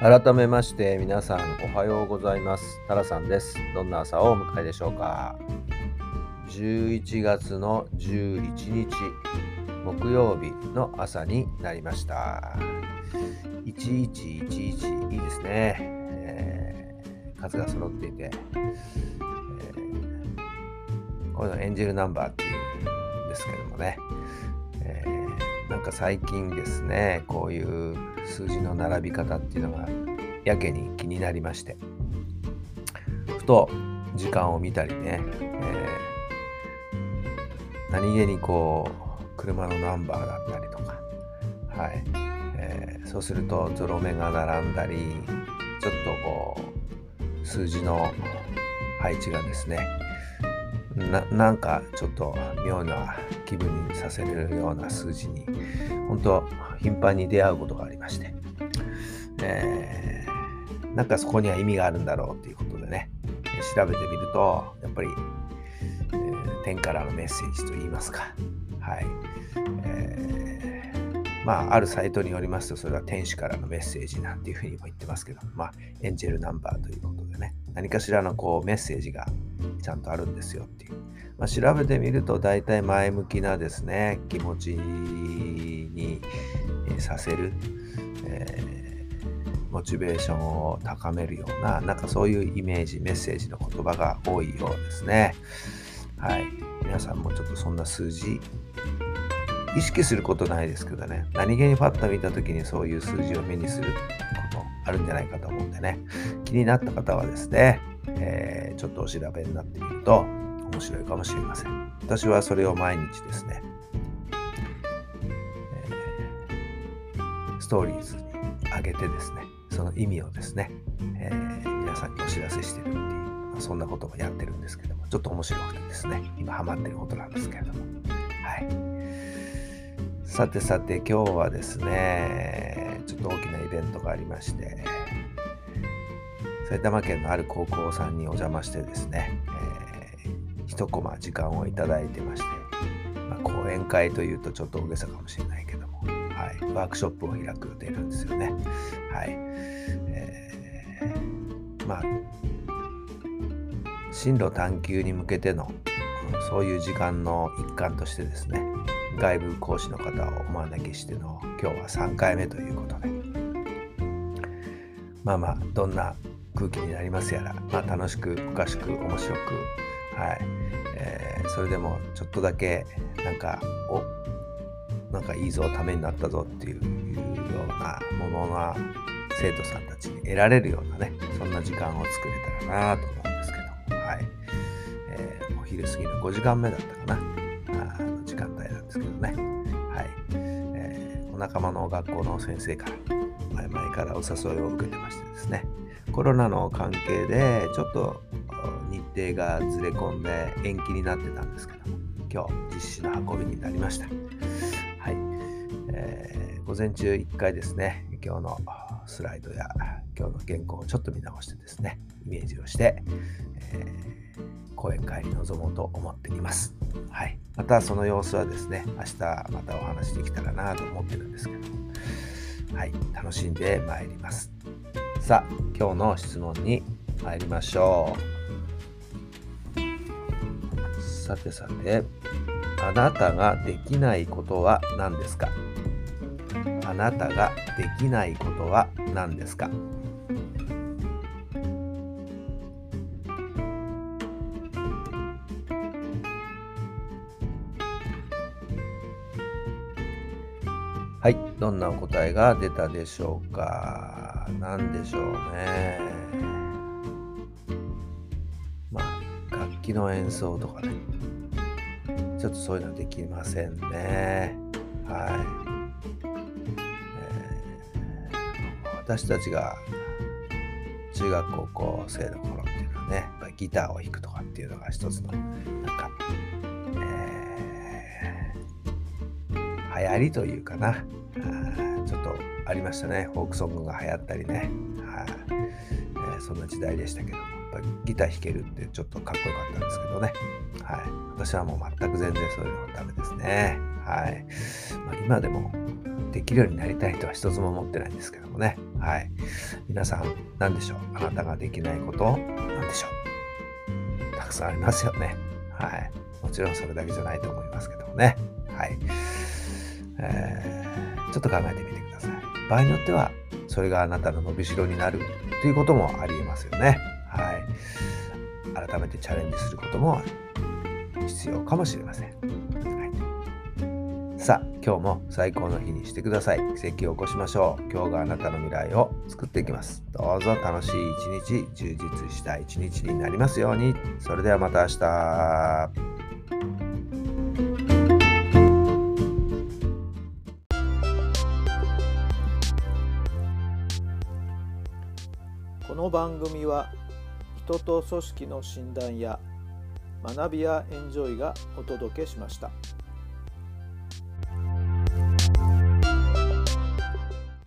改めまして皆さんおはようございます。タラさんです。どんな朝をお迎えでしょうか。11月の11日木曜日の朝になりました。1111いいですね、えー、数が揃っていて、えー、こういうのエンジェルナンバーっていうんですけどもね、か最近ですねこういう数字の並び方っていうのがやけに気になりまして。ふと時間を見たりね、えー、何気にこう車のナンバーだったりとかはい、えー、そうするとゾロ目が並んだりちょっとこう数字の配置がですねななんかちょっと妙な気分にさせるような数字に本当頻繁に出会うことがありまして、えー、なんかそこには意味があるんだろうということでね。調べてみるとやっぱり、えー、天からのメッセージといいますか。はい、えー、まああるサイトによりますとそれは天使からのメッセージなんていうふうにも言ってますけどまあエンジェルナンバーということでね。何かしらのこうメッセージがちゃんとあるんですよっていう。まあ、調べてみると大体前向きなですね、気持ちにさせる、えー、モチベーションを高めるような、なんかそういうイメージ、メッセージの言葉が多いようですね。はい。皆さんもちょっとそんな数字、意識することないですけどね、何気にパッと見た時にそういう数字を目にすることあるんじゃないかと思うんでね、気になった方はですね、えー、ちょっとお調べになってみると面白いかもしれません。私はそれを毎日ですね、えー、ストーリーズに上げてですね、その意味をですね、えー、皆さんにお知らせしてるっていう、まあ、そんなこともやってるんですけども、ちょっと面白くてですね、今ハマってることなんですけれども。はい。さてさて今日はですね、ちょっと大きなイベントがありまして、埼玉県のある高校さんにお邪魔してですね、えー、一コマ時間をいただいてまして、まあ、講演会というとちょっと大げさかもしれないけども、はい、ワークショップを開く予定なんですよね。はい。えー、まあ、進路探求に向けての、そういう時間の一環としてですね、外部講師の方をお招きしての今日は3回目ということで、まあまあ、どんな空気になりますやら、まあ、楽しくおかしく面白く、はい。えー、それでもちょっとだけなんかおなんかいいぞためになったぞっていうようなものが生徒さんたちに得られるようなねそんな時間を作れたらなと思うんですけど、はい。えー、お昼過ぎの5時間目だったかな。あの時間帯なんですけどね、はい。えー、お仲間の学校の先生から前々からお誘いを受けてましてですね。コロナの関係でちょっと日程がずれ込んで延期になってたんですけども今日実施の運びになりました。はい、えー、午前中1回ですね今日のスライドや今日の原稿をちょっと見直してですねイメージをして、えー、講演会に臨もうと思っています。はい。またその様子はですね、明日またお話できたらなと思ってるんですけど、はい、楽しんでまいります。さあ今日の質問に参りましょうさてさてあなたができないことは何ですか？なたができないことは何ですか？はい、どんなお答えが出たでしょうか？何でしょうね。まあ、楽器の演奏とかね。ちょっとそういうのできませんね。はい私たちが中学高校生の頃っていうのはねやっぱギターを弾くとかっていうのが一つのなんか、えー、流行りというかな。ちょっとありましたね。フォークソングが流行ったりね、はえー、そんな時代でしたけどやっぱギター弾けるってちょっとかっこよかったんですけどね、はい、私はもう全く全然そういうのはダメですね、はい。まあ、今でもできるようになりたいとは一つも思ってないんですけどもね。はい。皆さん、何でしょう？あなたができないこと何でしょう？たくさんありますよね。はい。もちろんそれだけじゃないと思いますけどもね。はい。えー、ちょっと考えてみてください。場合によっては、それがあなたの伸びしろになるということもありえますよね。はい。改めてチャレンジすることも必要かもしれません。さあ、今日も最高の日にしてください。奇跡を起こしましょう。今日があなたの未来を作っていきます。どうぞ楽しい一日、充実した一日になりますように。それではまた明日。この番組は人と組織の診断や学びやエンジョイがお届けしました。